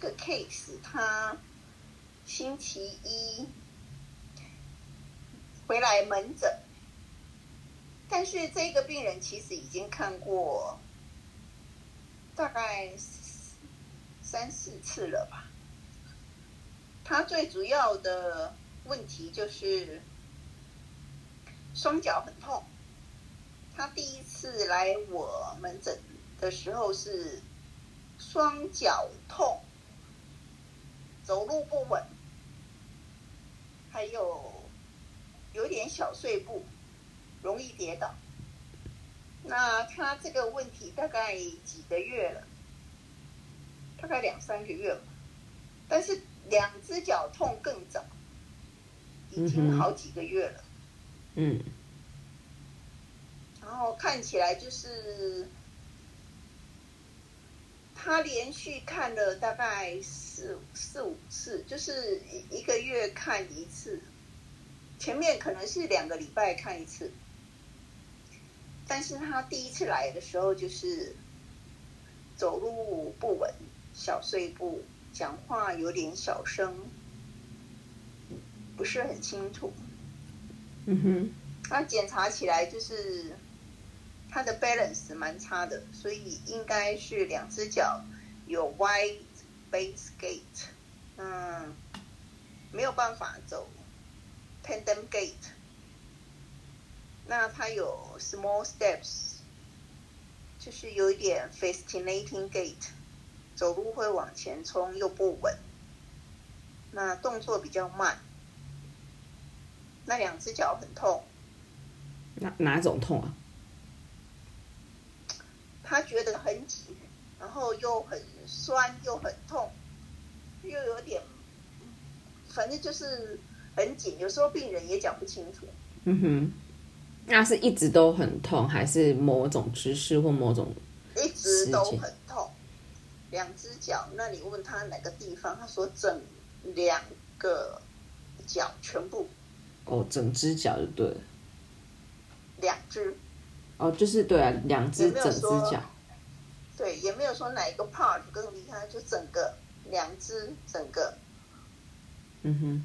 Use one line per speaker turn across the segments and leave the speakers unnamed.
个 case，他星期一回来门诊，但是这个病人其实已经看过大概三四次了吧。他最主要的问题就是双脚很痛。他第一次来我门诊的时候是双脚痛，走路不稳，还有有点小碎步，容易跌倒。那他这个问题大概几个月了？大概两三个月吧。但是两只脚痛更早，已经好几个月了。
嗯。
然后看起来就是他连续看了大概四四五次，就是一个月看一次。前面可能是两个礼拜看一次，但是他第一次来的时候就是走路不稳，小碎步，讲话有点小声，不是很清楚。
嗯哼，
那检查起来就是。他的 balance 蛮差的，所以应该是两只脚有 wide base gate，嗯，没有办法走 tandem gate。那他有 small steps，就是有一点 fascinating gait，走路会往前冲又不稳，那动作比较慢，那两只脚很痛。
哪哪种痛啊？
他觉得很紧，然后又很酸，又很痛，又有点，反正就是很紧。有时候病人也讲不清楚。
嗯哼，那是一直都很痛，还是某种姿势或某种？
一直都很痛，两只脚。那你问他哪个地方？他说整两个脚全部。
哦，整只脚就对了。
两只。
哦，就是对啊，两只整只脚，
对，也没有说哪一个 part 更厉害，就整个两只整个。
嗯哼。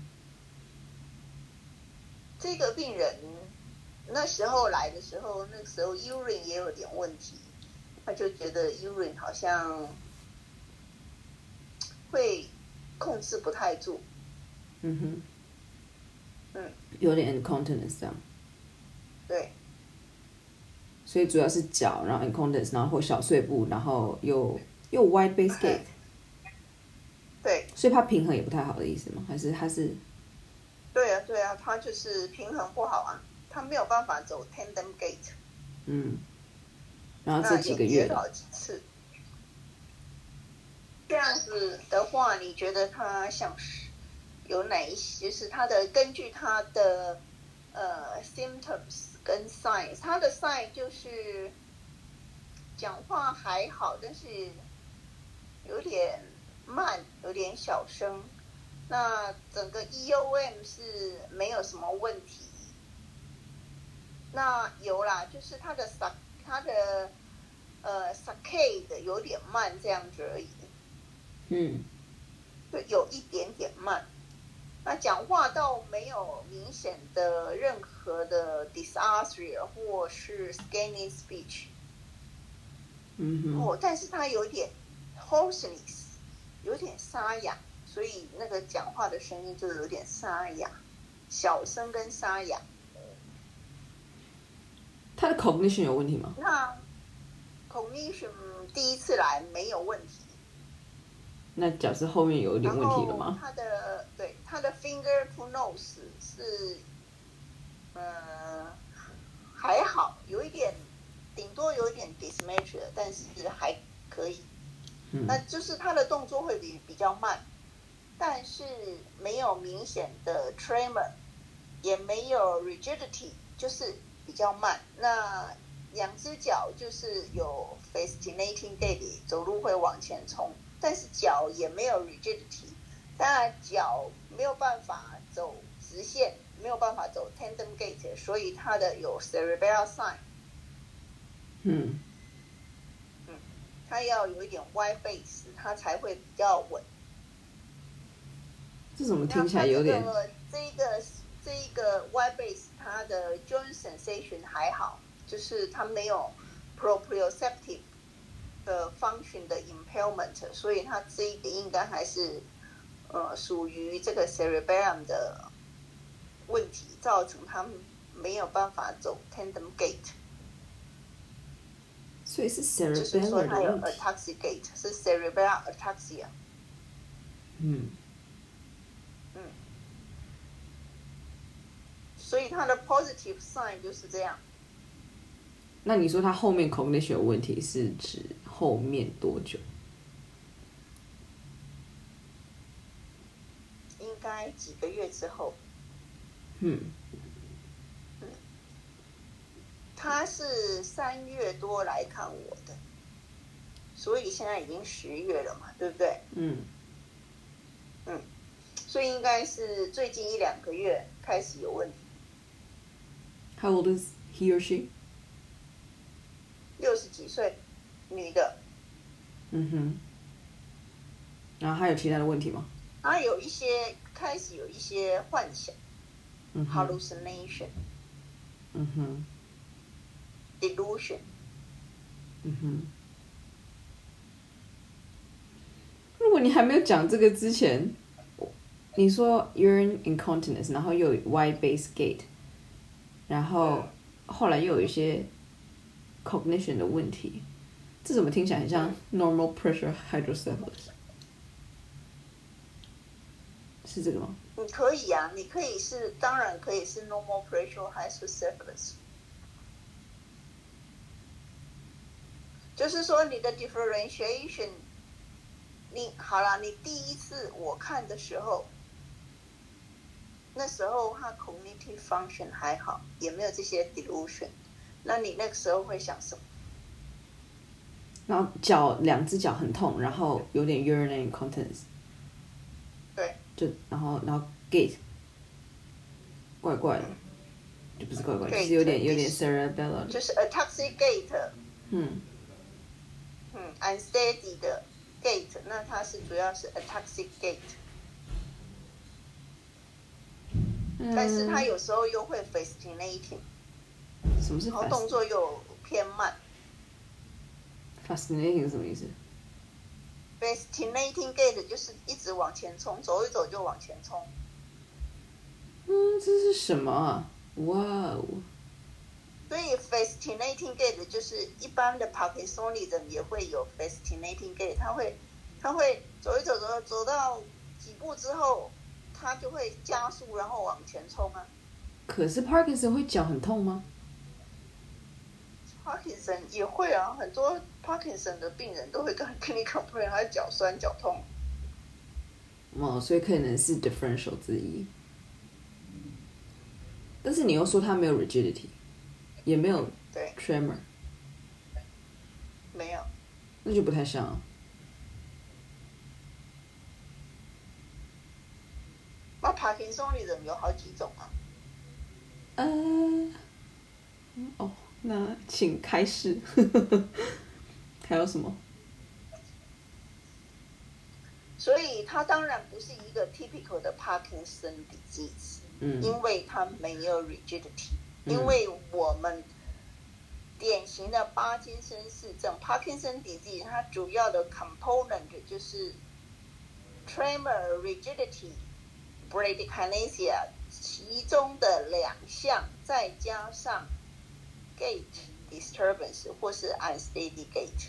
这个病人那时候来的时候，那时候 urine 也有点问题，他就觉得 urine 好像会控制不太住。
嗯哼。
嗯。
有点 incontinence 这样。
对。
所以主要是脚，然后 incontinence，然后或小碎步，然后又又 wide base gait。
对。
所以他平衡也不太好的意思吗？还是他是？
对啊，对啊，他就是平衡不好啊，他没有办法走 tandem gate。
嗯。然后这几个月。
好几次。这样子的话，你觉得他像是有哪一些？是他的根据他的呃 symptoms。跟 sign，他的 sign 就是讲话还好，但是有点慢，有点小声。那整个 EOM 是没有什么问题。那有啦，就是他的 s 他的呃 saccade 有点慢这样子而已。
嗯，
就有一点点慢。那讲话倒没有明显的任何的 dysarthria 或是 scanning speech，
嗯哼，
哦，但是他有点 hoarseness，有点沙哑，所以那个讲话的声音就有点沙哑，小声跟沙哑。
他的 cognition 有问题吗？
那 cognition 第一次来没有问题。
那脚是后面有一点问题了吗？
他的对他的 finger to nose 是，呃，还好，有一点，顶多有一点 dysmetria，但是还可以。那就是他的动作会比比较慢，但是没有明显的 tremor，也没有 rigidity，就是比较慢。那两只脚就是有 fascinating gait，走路会往前冲。但是脚也没有 rigidity，当然脚没有办法走直线，没有办法走 tandem gait，所以它的有 cerebral sign。
嗯，
嗯，它要有一点 wide base，它才会比较稳。
这怎么听起来有点？
这一个这一个 Y base 它的 joint sensation 还好，就是它没有 proprioceptive 的 function 的 impairment，所以它这一个应该还是呃属于这个 cerebellum 的问题，造成它没有办法走 tandem gate。
所以是 cerebellum
就是说它有 ataxia gait，是 cerebellum ataxia。
嗯。
嗯。所以它的 positive sign 就是这样。
那你说他后面 cognition 有问题，是指后面多久？
应该几个月之后。
嗯。
嗯。他是三月多来看我的，所以现在已经十月了嘛，对不对？
嗯。
嗯。所以应该是最近一两个月开始有问题。
How old is he or she?
六十几岁，女的。
嗯哼。然后还有其他的问题吗？
啊，有一些开始有一些幻想。
嗯
Hallucination。
嗯哼。
Delusion。
嗯哼。如果你还没有讲这个之前，你说 urine incontinence，然后又有 y base gate，然后后来又有一些。cognition 的问题，这怎么听起来很像 normal pressure hydrocephalus？是这个吗？
你可以啊，你可以是，当然可以是 normal pressure hydrocephalus。就是说你的 differentiation，你好了，你第一次我看的时候，那时候他 cognitive function 还好，也没有这些 delusion。那你那个时候会想什么？
然后脚两只脚很痛，然后有点 urinary incontinence。
对。
就然后然后 gate 怪怪的，就不是怪怪，就是有点有点 cerebellum。
就是 ataxic gait。
嗯。
嗯，unsteady 的 gate，那它是主要是 ataxic gait。嗯。但是它有时候又会 fascinating。
什么是？
然后动作又偏慢。
Fascinating 什么意思
？Fascinating gate 就是一直往前冲，走一走就往前冲。
嗯，这是什么啊？哇哦！
所以 fascinating gate 就是一般的 Parkinsonism 也会有 fascinating gate，他会他会走一走走走到几步之后，他就会加速，然后往前冲啊。
可是 Parkinson 会脚很痛吗
？Parkinson 也会啊，很多 Parkinson 的病人都会跟跟你 complain，他脚酸脚痛。
哦，所以可能是 differential 之一。但是你又说他没有 rigidity，也没有
对
tremor，
没有，
那就不太像。
那 Parkinson 的人有好几种啊。
嗯，哦。那请开始，还有什么？
所以它当然不是一个 typical 的 Parkinson disease，
嗯，
因为它没有 rigidity，因为我们典型的巴金森氏症 Parkinson disease，它主要的 component 就是 tremor、rigidity、bradykinesia，其中的两项再加上。gait disturbance 或是 unsteady gait，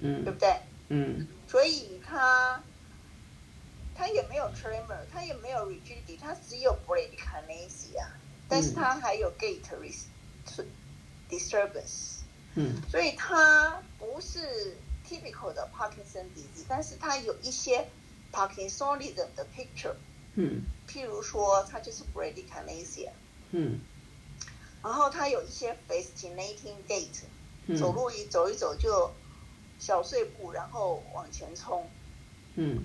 嗯，
对不对？
嗯，
所以他他也没有 tremor，他也没有 rigidity，他只有 bradykinesia，但是他还有 gait disturbance，
嗯，
所以他不是 typical 的 Parkinson disease，但是他有一些 Parkinsonism 的 picture，
嗯，
譬如说他就是 bradykinesia，
嗯。
然后他有一些 fascinating gait，走路一走一走就小碎步，然后往前冲。
嗯。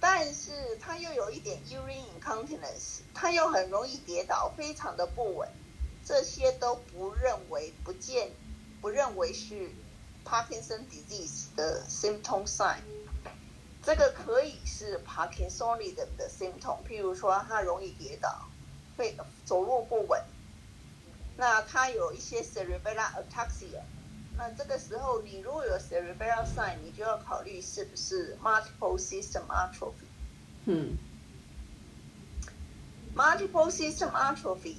但是他又有一点 urine incontinence，他又很容易跌倒，非常的不稳。这些都不认为不见，不认为是 Parkinson disease 的 symptom sign。这个可以是 Parkinsonism 的 symptom，譬如说他容易跌倒，会走路不稳。那他有一些 cerebral ataxia，那这个时候你如果有 cerebral sign，你就要考虑是不是 multiple system atrophy。
嗯
multiple system atrophy，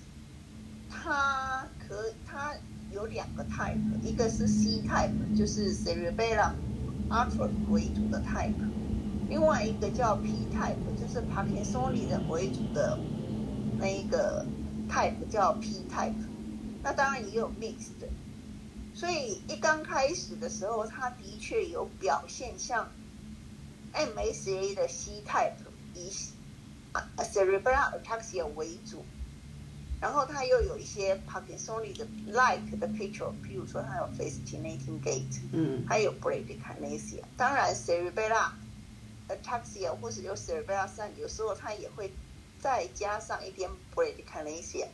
它可它有两个 type，一个是 C type，就是 cerebellum atrophy 为主的 type，另外一个叫 P type，就是 Parkinsonism 为主的那一个 type 叫 P type。那当然也有 mixed，所以一刚开始的时候，他的确有表现像 MSA 的 C type 以啊 cerebral ataxia 为主，然后他又有一些 Parkinsonism like 的 picture，譬如说他有 fascinating gait，
嗯
还有 bradykinesia。当然 cerebral ataxia 或是有 cerebral sign，有时候他也会再加上一点 bradykinesia。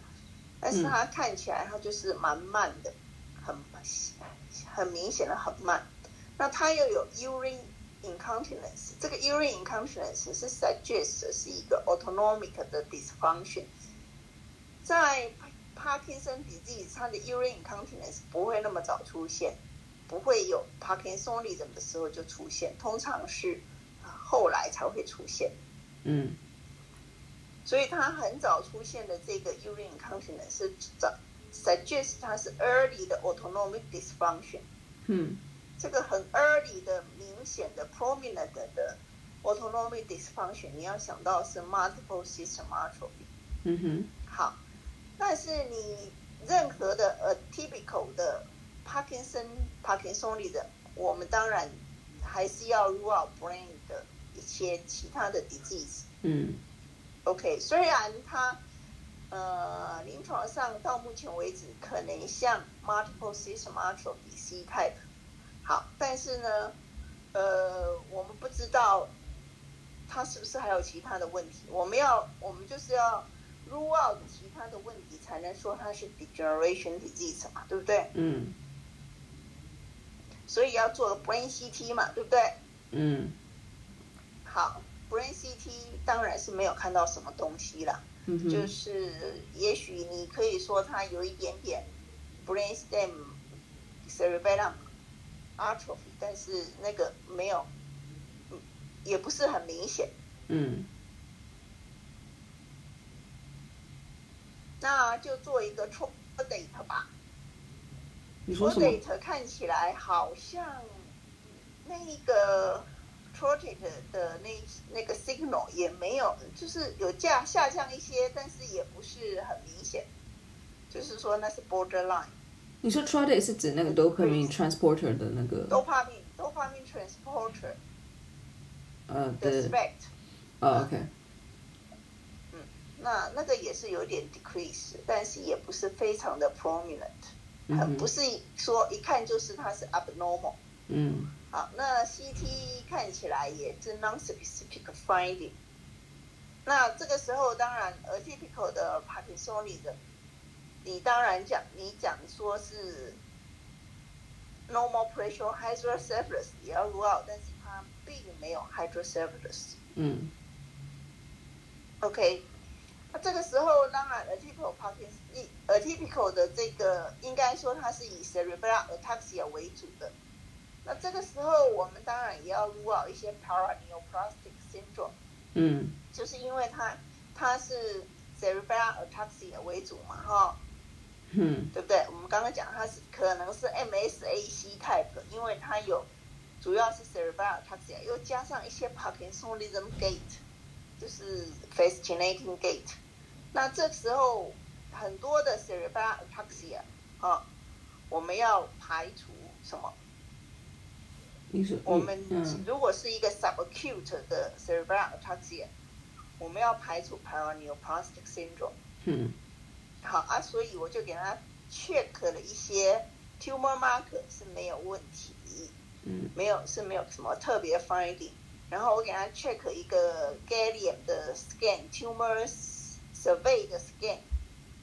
但是他看起来他就是蛮慢的，很很明显的很慢。那它又有 urine incontinence，这个 urine incontinence 是 suggest 是一个 autonomic 的 dysfunction。在 Parkinson disease，它的 urine incontinence 不会那么早出现，不会有 Parkinsonism 的时候就出现，通常是后来才会出现。
嗯
所以它很早出现的这个 urine incontinence 是早 suggest 它是 early 的 autonomic dysfunction。
嗯
这个很 early 的明显的 prominent 的 autonomic dysfunction，你要想到是 multiple system atrophy。
嗯哼
好，但是你任何的 atypical 的 Parkinson Parkinsonism，我们当然还是要 rule out brain 的一些其他的 disease。
嗯
OK，虽然它呃临床上到目前为止可能像 multiple system atrophy C type，好，但是呢，呃，我们不知道它是不是还有其他的问题。我们要我们就是要 rule out 其他的问题，才能说它是 degeneration disease 嘛，对不对？
嗯
所以要做个 brain CT 嘛，对不对？
嗯
好，brain CT 当然是没有看到什么东西啦。
嗯
就是也许你可以说它有一点点 brainstem cerebellum atrophy，但是那个没有，嗯也不是很明显。
嗯
那就做一个 Trodate 吧。
你说什么
？Trodate 看起来好像那个 Trodate 的那那个 signal 也没有，就是有降下降一些，但是也不是很明显。就是说那是 borderline。
你说 trodate 是指那个 dopamine transporter 的那个
dopamine dopamine transporter
呃
的
的
spect，
哦 OK 嗯
那那个也是有点 decrease，但是也不是非常的 prominent，不是说一看就是它是 abnormal。
嗯
好，那 CT 看起来也是 non-specific finding。那这个时候，当然 atypical 的 Parkinsonism，你当然讲你讲说是 normal pressure hydrocephalus 也要 rule out，但是它并没有 hydrocephalus。
嗯
OK，那这个时候当然 atypical Parkinson atypical 的这个应该说它是以 cerebral ataxia 为主的。那这个时候我们当然也要 rule out 一些 paraneoplastic syndrome，
嗯
就是因为它它是 cerebral ataxia 为主嘛，哈，
嗯
对不对？我们刚刚讲它是可能是 MSAC type，因为它有主要是 cerebral ataxia，又加上一些 Parkinsonism gate，就是 fascinating gate，。那这时候很多的 cerebral ataxia 啊，我们要排除什么？我们
嗯
如果是一个 subacute 的 cerebral ataxia，我们要排除 paraneoplastic syndrome。
嗯
好啊，所以我就给他 check 了一些 tumor marker 是没有问题，
嗯
没有是没有什么特别 finding。然后我给他 check 一个 gallium 的 scan tumor survey 的 scan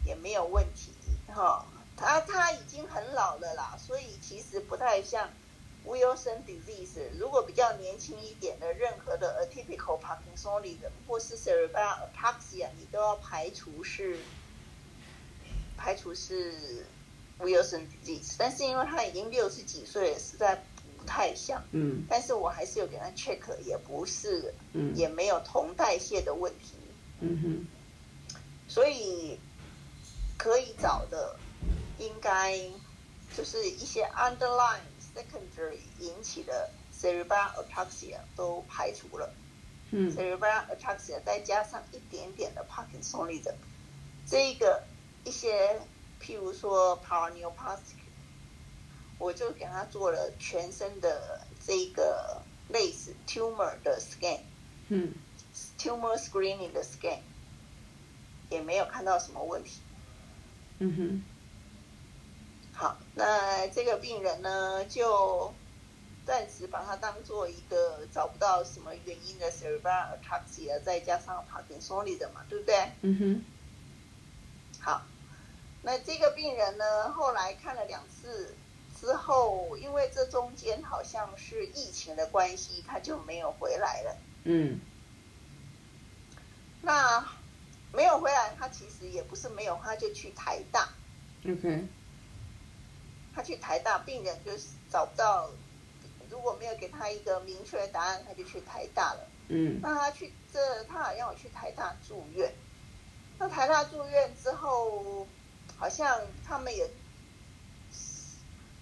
也没有问题哈。他他已经很老了啦，所以其实不太像 Wilson disease，如果比较年轻一点的，任何的 atypical Parkinsonian 或是 cerebral ataxia，你都要排除是排除是 Wilson disease。但是因为他已经六十几岁了，实在不太像。
嗯
但是我还是有给他 check，也不是，
嗯
也没有同代谢的问题。
嗯哼
所以可以找的应该就是一些 underlying secondary 引起的 cerebral ataxia 都排除了、
嗯
cerebral ataxia 再加上一点点的 Parkinsonism，这个一些譬如说 paraneoplastic，我就给他做了全身的这个类似 tumor 的 scan。
嗯
tumor screening 的 scan 也没有看到什么问题。
嗯哼
好，那这个病人呢，就暂时把它当做一个找不到什么原因的 cerebral ataxia，再加上 Parkinsonism 嘛，对不对？
嗯哼
好，那这个病人呢，后来看了两次之后，因为这中间好像是疫情的关系，他就没有回来了。
嗯
那没有回来，他其实也不是没有，他就去台大。
，OK，
他去台大，病人就是找不到，如果没有给他一个明确的答案，他就去台大了。
嗯
那他去这，他好像有去台大住院。那台大住院之后，好像他们也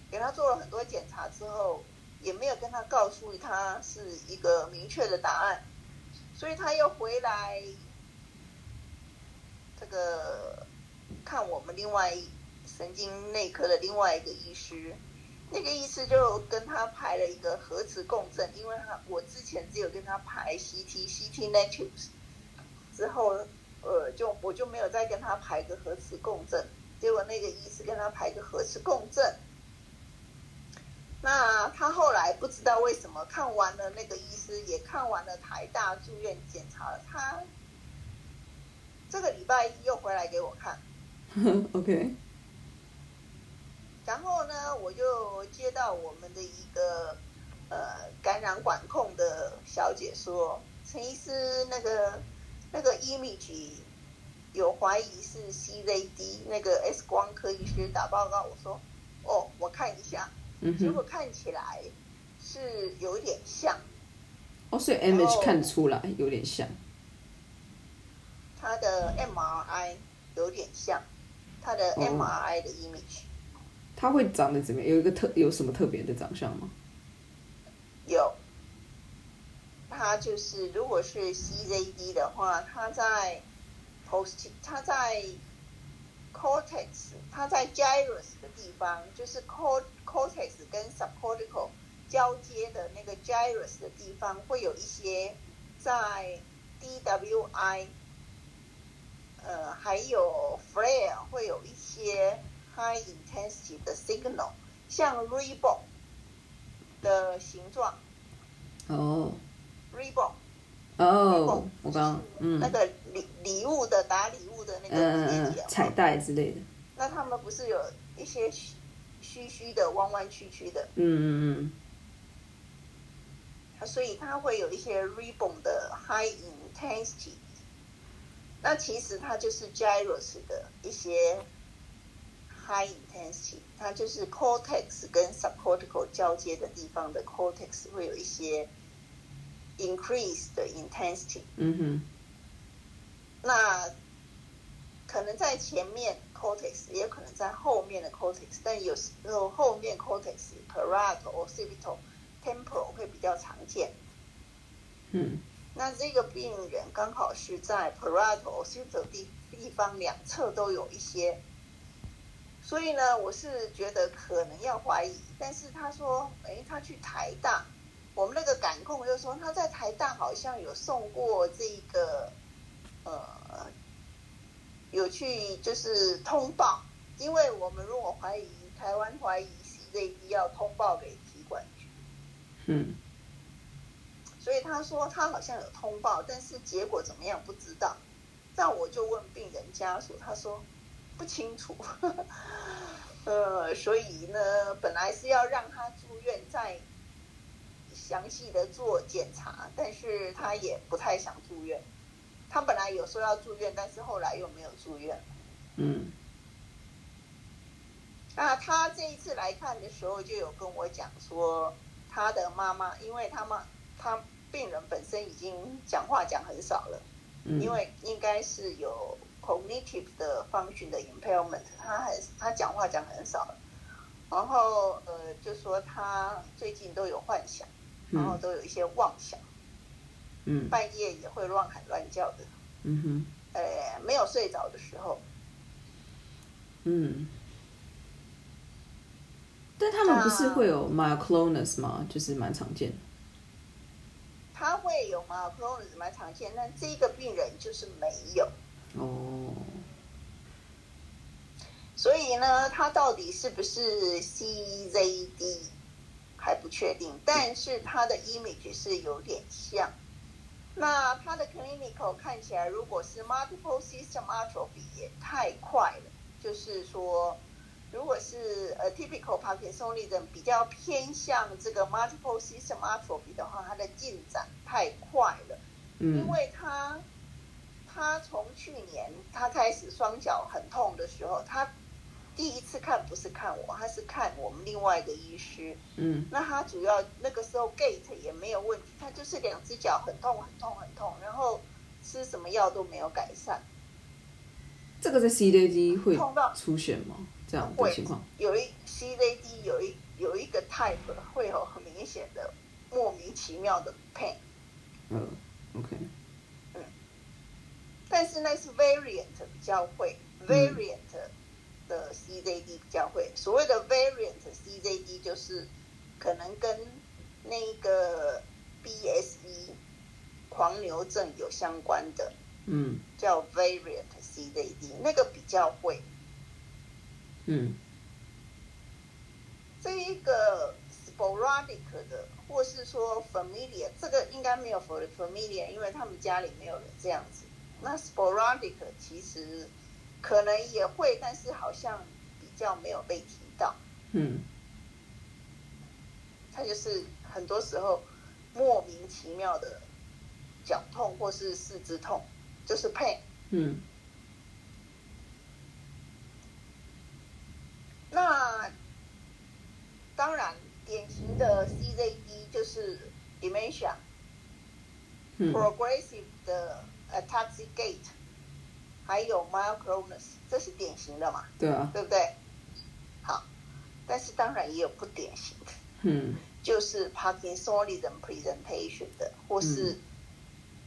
给他做了很多检查之后，也没有跟他告诉他是一个明确的答案，所以他又回来这个看我们另外神经内科的另外一个医师，那个医师就跟他排了一个核磁共振，因为他我之前只有跟他排 CT CT negatives，之后呃就我就没有再跟他排个核磁共振，结果那个医师跟他排个核磁共振，那他后来不知道为什么看完了那个医师，也看完了台大住院检查了，他这个礼拜一又回来给我看。
OK，
然后呢，我就接到我们的一个呃感染管控的小姐说，陈医师那个那个 image 有怀疑是 CZD，那个 X 光科医师打报告，我说哦，我看一下，
嗯
结果，看起来是有点像，
哦，所以 image 看出来有点像，
它的 MRI 有点像，它的
哦。
MRI 的 image
它会长得怎么样？有一个特有什么特别的长相吗？
有，它就是如果是 CZD 的话，它在 post 它在 cortex，它在 gyrus 的地方，就是 cort cortex 跟 subcortical 交接的那个 gyrus 的地方，会有一些在 DWI，呃，还有 flare 会有一些 high intensity 的 signal，像 ribbon 的形状。
哦
，ribbon。
哦，我刚
那个礼礼物的打礼物的那个
彩带之类的，
那他们不是有一些虚虚虚的、弯弯曲曲的，
嗯嗯嗯。
所以它会有一些 ribbon 的 high intensity。那其实它就是 gyros 的一些 high intensity，它就是 cortex 跟 subcortical 交接的地方的 cortex 会有一些 increase 的 intensity。
嗯哼
那可能在前面 cortex，也有可能在后面的 cortex，但有时候后面 cortex parietal、occipital、temporal 会比较常见。
嗯
那这个病人刚好是在 parietal、occipital 地地方两侧都有一些，所以呢，我是觉得可能要怀疑。但是他说，哎，他去台大，我们那个感控就说他在台大好像有送过这个，呃，有去就是通报，因为我们如果怀疑台湾怀疑 CZD 要通报给体管局。
嗯
所以他说他好像有通报，但是结果怎么样不知道。那我就问病人家属，他说不清楚。呃，所以呢，本来是要让他住院，再详细的做检查，但是他也不太想住院。他本来有说要住院，但是后来又没有住院。
嗯
那他这一次来看的时候，就有跟我讲说，他的妈妈，因为他妈他病人本身已经讲话讲很少了，
嗯，
因为应该是有 cognitive 的 function 的 impairment，他很他讲话讲很少，然后呃，就说他最近都有幻想，然后
嗯
都有一些妄想，
嗯
半夜也会乱喊乱叫的，
嗯哼
呃，没有睡着的时候，
嗯。但他们不是会有 myoclonus 吗？就是蛮常见的。
他会有 m y o c l o n u s 蛮常见，但这个病人就是没有。
哦，
所以呢，它到底是不是 CZD 还不确定，但是它的 image 是有点像。那它的 clinical 看起来，如果是 multiple system atrophy 也太快了，就是说，如果是呃 typical Parkinsonism 比较偏向这个 multiple system atrophy 的话，它的进展太快了。
嗯
因为他他从去年他开始双脚很痛的时候，他第一次看不是看我，他是看我们另外一个医师。
嗯
那他主要那个时候 gate 也没有问题，他就是两只脚很痛很痛很痛，然后吃什么药都没有改善，
这个在 CDD 会
痛到
出现吗？这样的
会
情况？
有一 CZD 有一有一个 type 会有很明显的莫名其妙的 pain。
嗯，OK，
但是那是 variant 比较会，variant 的 CZD 比较会。所谓的 variant CZD 就是可能跟那个 BSE 狂牛症有相关的，
嗯
叫 variant CZD，那个比较会。
嗯
这一个 sporadic 的，或是说 familiar，这个应该没有 for familiar，因为他们家里没有人这样子。那 sporadic 其实可能也会，但是好像比较没有被提到。
嗯
它就是很多时候莫名其妙的脚痛或是四肢痛，就是 pain。
嗯
那当然，典型的 CZD 就是 dementia。
嗯
progressive 的 ataxic gait，还有 myoclonus，这是典型的嘛，
对啊，
对不对？好，但是当然也有不典型的，
嗯
就是 Parkinsonism presentation 的，或是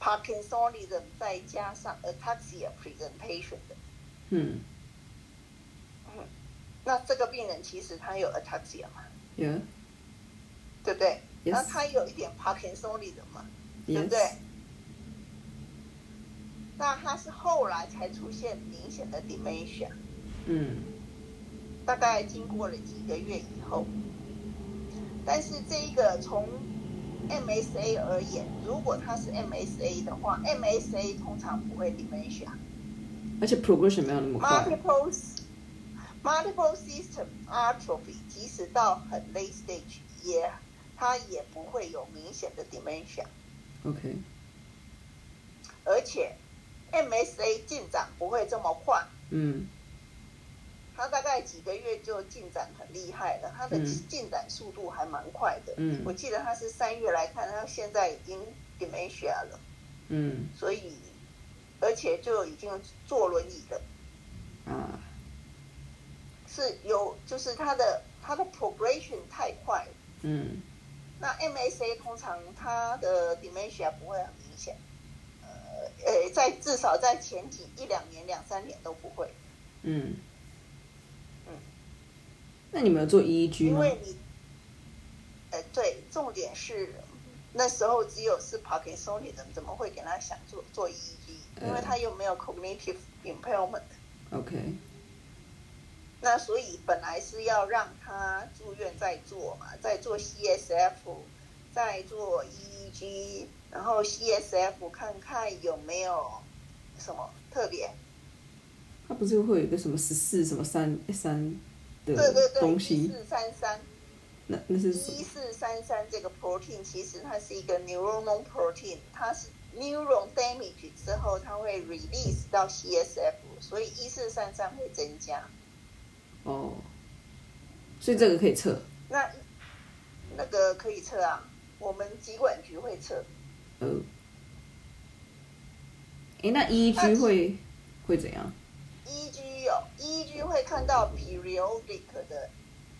Parkinsonism 再加上 ataxia presentation 的。
嗯
那这个病人其实他有 ataxia 嘛
，，Yeah，
对不对
Yes
那他有一点 Parkinsonism 嘛，对
yes，
不对？那它是后来才出现明显的 dementia。
嗯
大概经过了几个月以后，但是这一个从 MSA 而言，如果它是 MSA 的话，MSA 通常不会 dementia。
而且 progression 没有那么快。
multiple multiple system atrophy，即使到很 late stage，也它也不会有明显的
dementia，OK，
而且 MSA 进展不会这么快。
嗯。
它大概几个月就进展很厉害了，它的
嗯
进展速度还蛮快的。
嗯。
我记得它是三月来看，它现在已经 dementia 了，
嗯。
所以而且就已经坐轮椅了，
啊。
是有就是它的它的 progression 太快了。
嗯。
那 MSA 通常它的 dementia 不会很明显，呃呃，在至少在前几一两年、两三年都不会，
嗯
嗯。
那你们有做 EEG 吗？
因为你，呃，对，重点是那时候只有是 Parkinsonism，怎么会给他想做做 EEG？因为他又没有 cognitive
impairment，OK，
那所以本来是要让他住院再做嘛，再做 CSF，再做 EEG，然后 CSF 看看有没有什么特别。
它不是会有一个什么十四什么三三的
对对对，一
东西？
四三三，
那那是
一四三三这个 protein 其实它是一个 neuronal protein，它是 neuron damage 之后它会 release 到 CSF，所以一四三三会增加。
哦，所以这个可以测。
那那个可以测啊，我们疾管局会测。
呃，诶，那 EEG 会会怎样
？EEG 有 EEG 会看到 periodic 的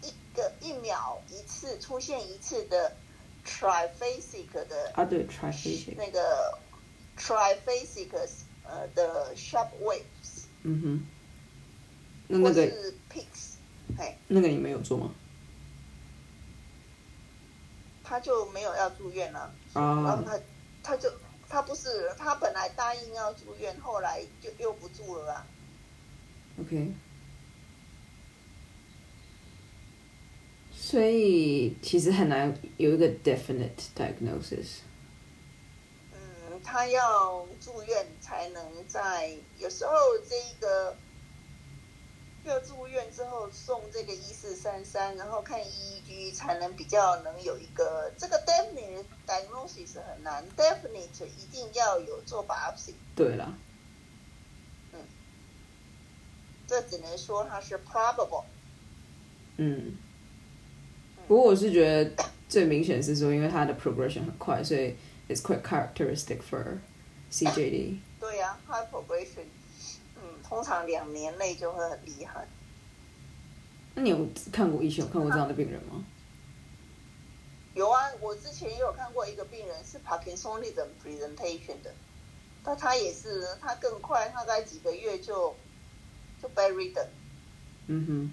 一个一秒一次出现一次的 triphasic 的
啊，对 triphasic
那个 triphasic 呃的 sharp waves。
嗯哼。那那个
是 Pix，哎，
那个你没有做吗？
他就没有要住院了，
啊，
然后他他就他不是他本来答应要住院，后来就又不住了啦。
OK，所以其实很难有一个 definite diagnosis。
嗯，他要住院才能在有时候这一个。要住院之后送这个一四三三，然后看 EEG 才能比较能有一个这个 definite diagnosis 很难，definite 一定要有做 biopsy。
对了，
嗯，这只能说它是 probable。
嗯，不过我是觉得最明显是说，因为它的 progression 很快，所以 it's quite characteristic for CJD。
对呀，high progression。通常两年内就会很厉害。
那你有看过以前有看过这样的病人吗？
有啊，我之前也有看过一个病人是 Parkinsonism presentation 的，但他也是他更快，大概几个月就就 buried 的。
嗯哼，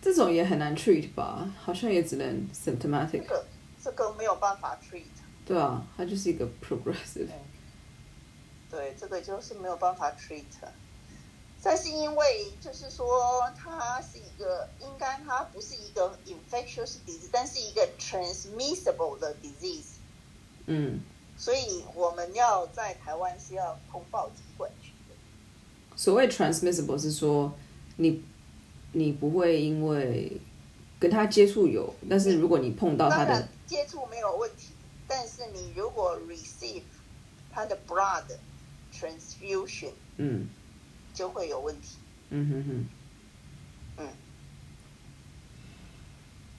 这种也很难 treat 吧？好像也只能 symptomatic。
这个这个没有办法 treat。
对啊，它就是一个 progressive。
对，这个就是没有办法 treat，但是因为就是说它是一个，应该它不是一个 infectious disease，但是一个 transmissible 的 disease。
嗯。
所以我们要在台湾是要通报疾管局的。
所谓 transmissible 是说你你不会因为跟他接触有，但是如果你碰到他的
接触没有问题，但是你如果 receive 他的 blood。transfusion，
嗯，
就会有问题。
嗯哼哼，
嗯，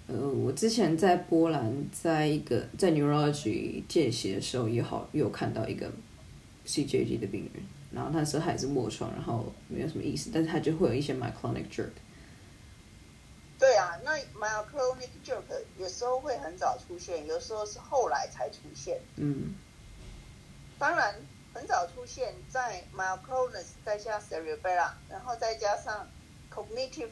呃，我之前在波兰，在一个在 neurology 见习的时候，也好有看到一个 CJD 的病人，然后他是还是卧床，然后没有什么意思，但是他就会有一些 myoclonic jerk。
对啊，那 myoclonic jerk 有时候会很早出现，有时候是后来才出现。
嗯，
当然。很早出现在 myoclonus，再加 cerebella，然后再加上 cognitive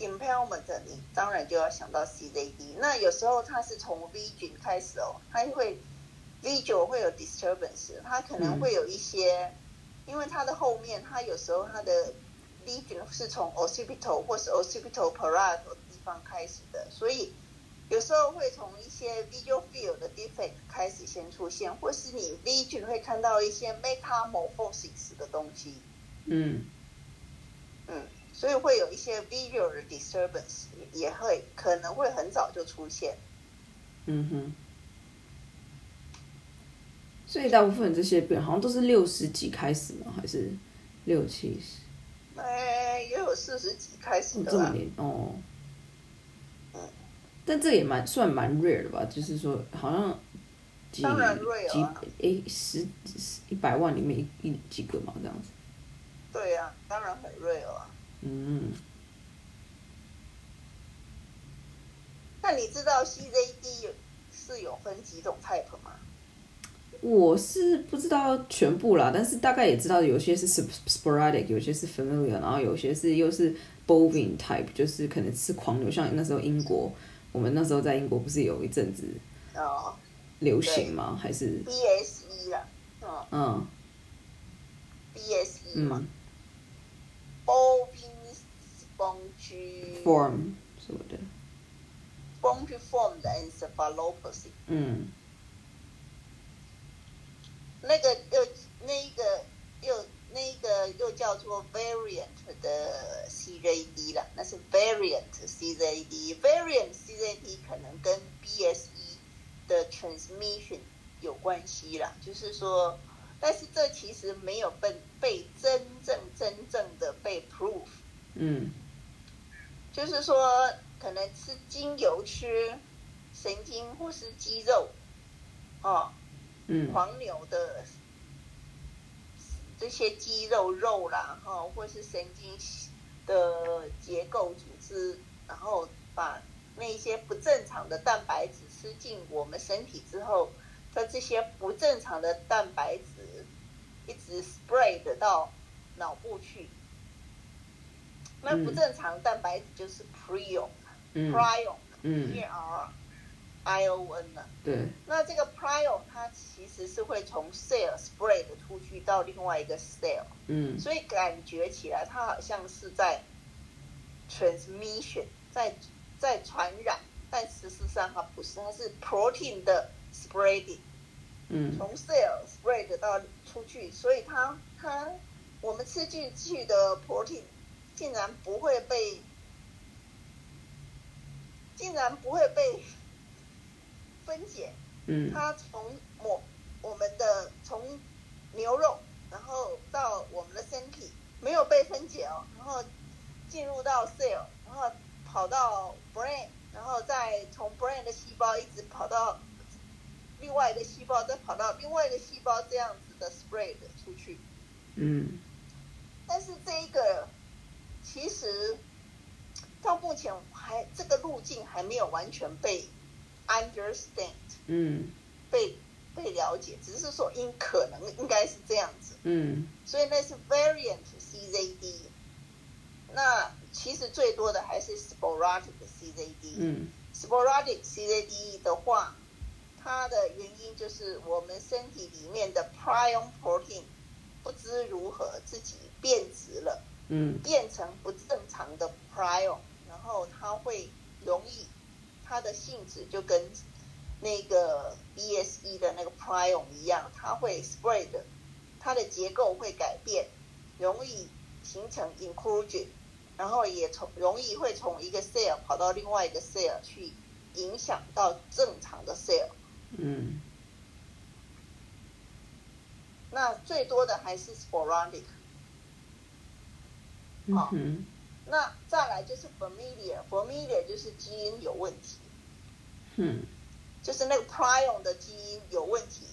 impairment，你当然就要想到 CZD。那有时候它是从 vision 开始哦，它会 visual 会有 disturbance，它可能会有一些，因为它的后面，它有时候它的 vision 是从 occipital 或是 occipital parietal 地方开始的，所以。有时候会从一些 visual field 的 defect 开始先出现，或是你 vision 会看到一些 metamorphosis 的东西。
嗯，
嗯，所以会有一些 visual 的 disturbance，也会可能会很早就出现。
嗯哼。所以大部分这些病好像都是六十几开始吗？还是六七十？
哎，也有四十几开始的。
这么年哦。但这也蛮算蛮 rare 的吧，就是说好像几几诶十一百万里面一一几个嘛这样子。
对呀，当然很 rare 啊。
嗯。
那你知道 CZD 是有分几种 type 吗？
我是不知道全部啦，但是大概也知道有些是 sporadic，有些是 familiar，然后有些是又是 bovine type，就是可能是狂牛，像那时候英国。我们那时候在英国不是有一阵子
哦
流行吗？还是
BSE 啦，
嗯
，BSE 嘛，bovine
spongiform 什么的
，spongiform 的 encephalopathy，
嗯，
那个又那一个又那一个。个又叫做 variant 的 CJD 了，那是 variant CJD。variant CJD 可能跟 BSE 的 transmission 有关系啦，就是说，但是这其实没有被被真正真正的被 proof。
嗯
就是说，可能吃精油、吃神经或是肌肉，哦，
嗯
黄牛的这些肌肉肉啦，哈、或是神经的结构组织，然后把那些不正常的蛋白质吃进我们身体之后，它这些不正常的蛋白质一直 spread 到脑部去。那不
嗯
正常蛋白质就是 prion，prion，
嗯
I O N 呢。
对，
那这个 prior 它其实是会从 cell spread 出去到另外一个 cell，
嗯。
所以感觉起来它好像是在 transmission，在在传染，但事实上它不是，它是 protein 的 spreading，
嗯。
从 cell spread 到出去，所以它它我们吃进去的 protein 竟然不会被，竟然不会被分解。
嗯
它从我我们的从牛肉，然后到我们的身体没有被分解哦，然后进入到 cell，然后跑到 brain，然后再从 brain 的细胞一直跑到另外一个细胞，再跑到另外一个细胞，这样子的 spread 出去。
嗯
但是这一个其实到目前还这个路径还没有完全被 understand。
嗯
被被了解，只是说应可能应该是这样子，
嗯
所以那是 variant CZD。那其实最多的还是 sporadic CZD。
嗯
sporadic CZD 的话，它的原因就是我们身体里面的 prion protein 不知如何自己变质了，
嗯
变成不正常的 prion，然后它会容易，它的性质就跟那个 BSE 的那个 prion 一样，它会 spread，它的结构会改变，容易形成 inclusion，然后也从容易会从一个 cell 跑到另外一个 cell 去影响到正常的 cell。
嗯
那最多的还是 sporadic。
嗯哼
那再来就是 familiar，familiar 就是基因有问题。
嗯
就是那个 prion 的基因有问题，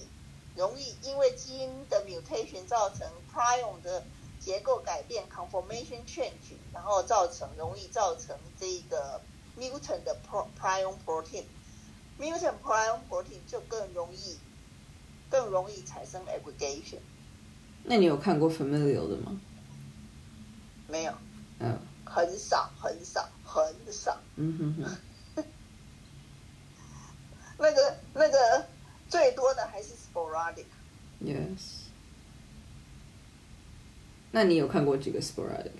容易因为基因的 mutation 造成 prion 的结构改变 conformation change，然后造成容易造成这个 mutant 的 prion protein，mutant prion protein 就更容易更容易产生 aggregation。
那你有看过 familial 的吗？
没有，
嗯
很少很少很少。
嗯哼哼
那个那个最多的还是 sporadic。
，yes。那你有看过几个 sporadic？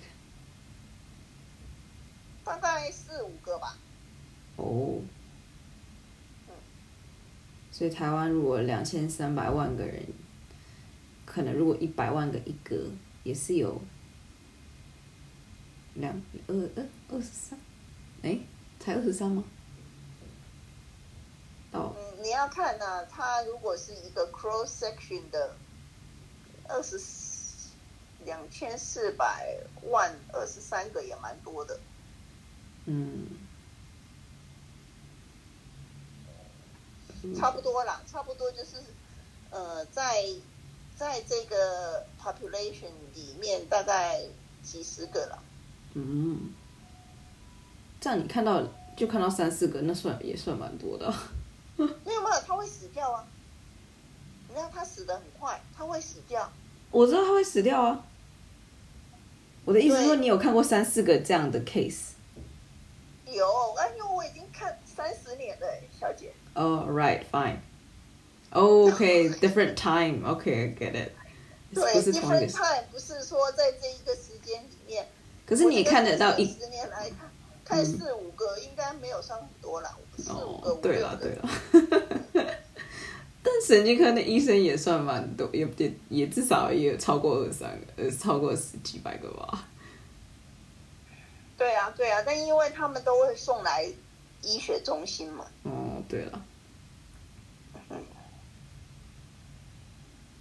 大概四五个吧。
哦。所以台湾如果两千三百万个人，可能如果一百万个一个，也是有两二二二十三，哎，才二十三吗？到
嗯，你要看呢、它如果是一个 cross section 的二十两千四百万二十三个也蛮多的。
嗯
差不多啦，差不多就是呃，在在这个 population 里面大概几十个了。
嗯，这样你看到就看到三四个，那算也算蛮多的啊。
没 有没有，它会死掉啊！你看它死的很快，它会死掉。
我知道他会死掉啊。我的意思是说，你有看过三四个这样的 case？
有，哎呦，我已经看三十年了，小姐。
哦、right, fine. Okay, different time. Okay, I get it.
对，different。time 不是说在这一个时间里面。
可是你看得到一
十年来看，看四五个应该没有伤很多啦，四五个、
哦，对
五六个。
了对了。但神经科的医生也算蛮多，也也也至少也有超过二三个，呃，超过十几百个吧。
对啊，对啊，但因为他们都会送来医学中心嘛。
哦，对了。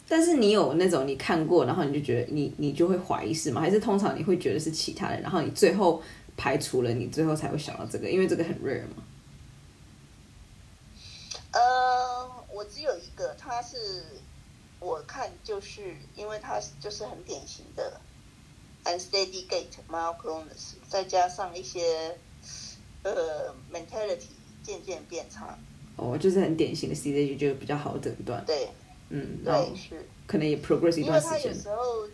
但是你有那种你看过，然后你就觉得你你就会怀疑是吗？还是通常你会觉得是其他人，然后你最后排除了，你最后才会想到这个，因为这个很 rare 嘛。
呃，我只有一个，他是我看就是因为他就是很典型的 unsteady gait myoclonus，再加上一些呃 mentality 渐渐变差。
哦，就是很典型的 CDG 就比较好诊断。
对。
嗯，
对，是，
可能也 progress 一段时间。
因为他有时候，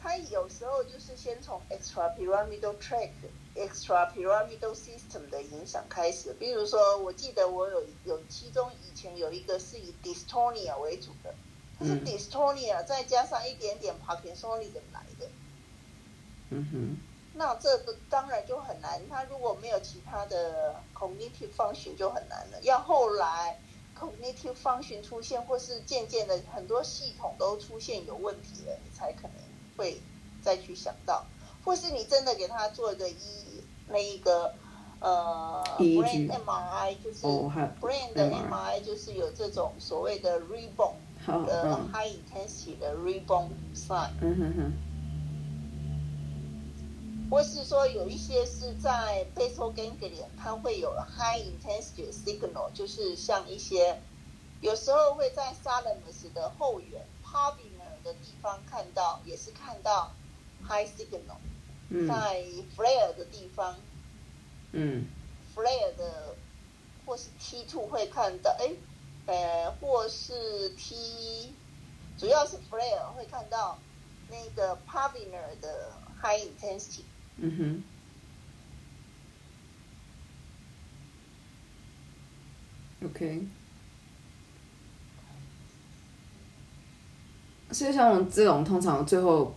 他有时候就是先从 extra pyramidal tract、extra pyramidal system 的影响开始。比如说，我记得我有有其中以前有一个是以 dystonia 为主的，它是 dystonia 再加上一点点 Parkinsonism 来的。
嗯哼。
那这个当然就很难，他如果没有其他的 cognitive function 就很难了。要后来。cognitive function 出现，或是渐渐的很多系统都出现有问题了，你才可能会再去想到，或是你真的给他做一个一那一个呃 brain MRI，就是 brain 的 MRI，就是有这种所谓的 rebound 的 high intensity 的 rebound sign。或是说有一些是在 basal ganglion，它会有 high intensity signal，就是像一些有时候会在 thalamus 的后缘 pavilion 的地方看到，也是看到 high signal。在 flare 的地方，
嗯
，flare 的或是 T two 会看到，哎，呃，或是 T，主要是 flare 会看到那个 pavilion 的 high intensity。
嗯哼，OK。所以像这种，通常最后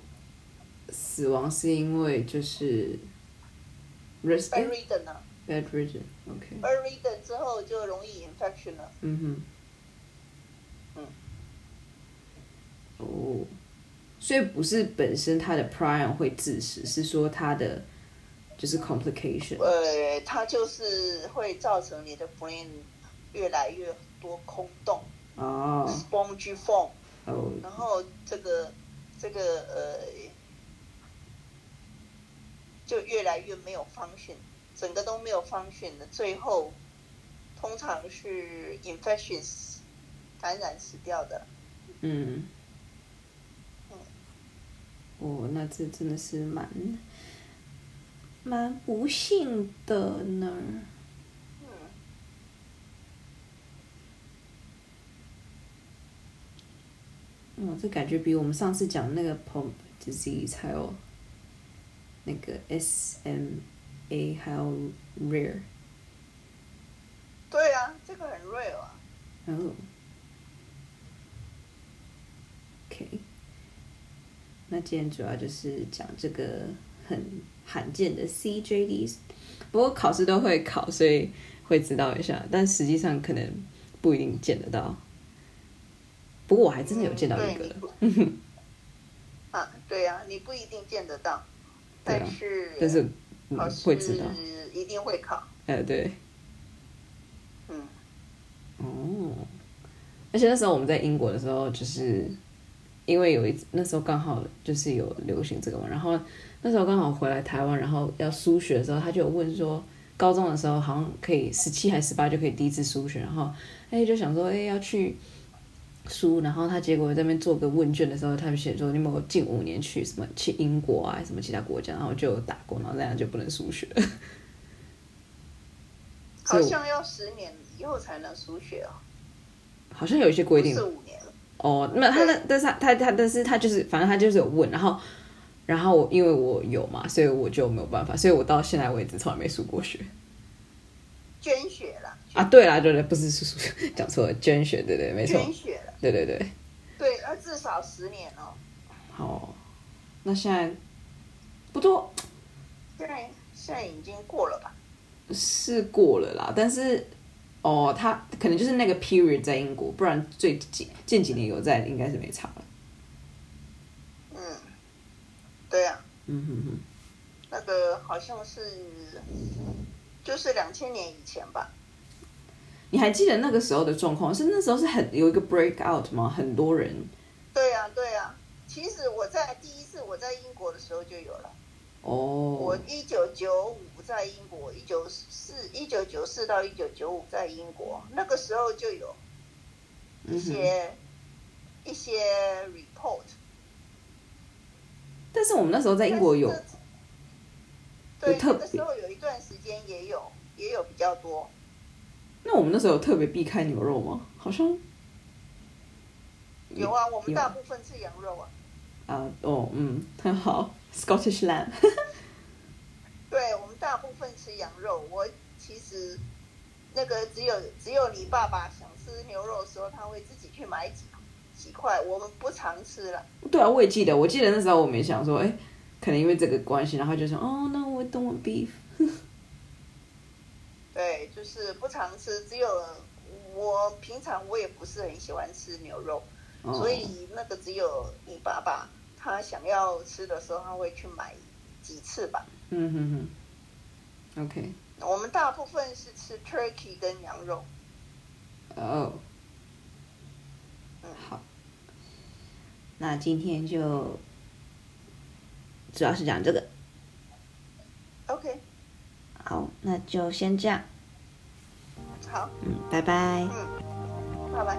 死亡是因为就是，bedridden，OK。
bedridden 之后就容易 infection 了。
嗯哼。
嗯。
哦。所以不是本身它的 prion 会致死，是说它的就是 complication。
呃，它就是会造成你的 brain 越来越多空洞。
哦。
sponge form。
哦。
然后这个这个呃，就越来越没有 function，整个都没有 function 的，最后通常是 infections 感染死掉的。
嗯。哦，那这真的是蛮蛮不幸的呢。嗯。这感觉比我们上次讲那个 pump disease 还有那个 SMA 还有 rare。
对啊，这个很 rare 啊。
哦。OK。那今天主要就是讲这个很罕见的 CJD，不过考试都会考，所以会知道一下，但实际上可能不一定见得到。不过我还真的有见到一个。
啊，对呀，你不一定见得到，但是
但是
会
知道，
一定会考。
哎，对。
嗯。
哦。而且那时候我们在英国的时候，就是。因为有一那时候刚好就是有流行这个嘛，然后那时候刚好回来台湾，然后要输血的时候，他就有问说，高中的时候好像可以十七还十八就可以第一次输血，然后哎就想说哎要去输，然后他结果在那边做个问卷的时候，他就写说你有没有近五年去什么去英国啊什么其他国家，然后就打工，然后那样就不能输血。
好像要十年以后才能输血哦。
好像有一些规定。
四五年。
哦，那他那，但是他他他，但是他就是，反正他就是有问，然后，然后我因为我有嘛，所以我就没有办法，所以我到现在为止从来没输过血。
捐血了
啊？对啦，对对，不是叔叔，讲错了，捐血，对对，没错。
捐血了，
对对对。
对，要至少十年哦。
好，那现在不多。
现在现在已经过了吧？
是过了啦，但是哦，他可能就是那个 period 在英国，不然最近近几年有在，应该是没差了。
嗯，对啊，
嗯哼哼，
那个好像是就是两千年以前吧。
你还记得那个时候的状况？是那时候是很有一个 break out 吗？很多人
对呀、对呀、其实我在第一次我在英国的时候就有了。哦我
哦，
一九九五在英国，一九四一九九四到一九九五在英国，那个时候就有一些、一些 report。
但是我们那时候在英国有
对，那个时候有一段时间也有也有比较多。
那我们那时候有特别避开牛肉吗？好像
有啊，我们大部分吃羊肉啊。
啊，哦，嗯，很好，Scottish lamb，
对，我们大部分吃羊肉。我其实那个只有只有你爸爸想吃牛肉的时候，他会自己去买几几块，我们不常吃了。
对啊，我也记得，我记得那时候我们也想说，哎，可能因为这个关系，然后就说，哦，no, I don't want beef，
对，就是不常吃，只有我平常我也不是很喜欢吃牛肉，
哦
所以那个只有你爸爸他想要吃的时候，他会去买几次吧。
嗯哼哼，OK，
我们大部分是吃 turkey 跟羊肉。
哦，
嗯
好，那今天就主要是讲这个
，OK，
好，那就先这样，
好，
嗯，拜拜。
嗯，拜拜。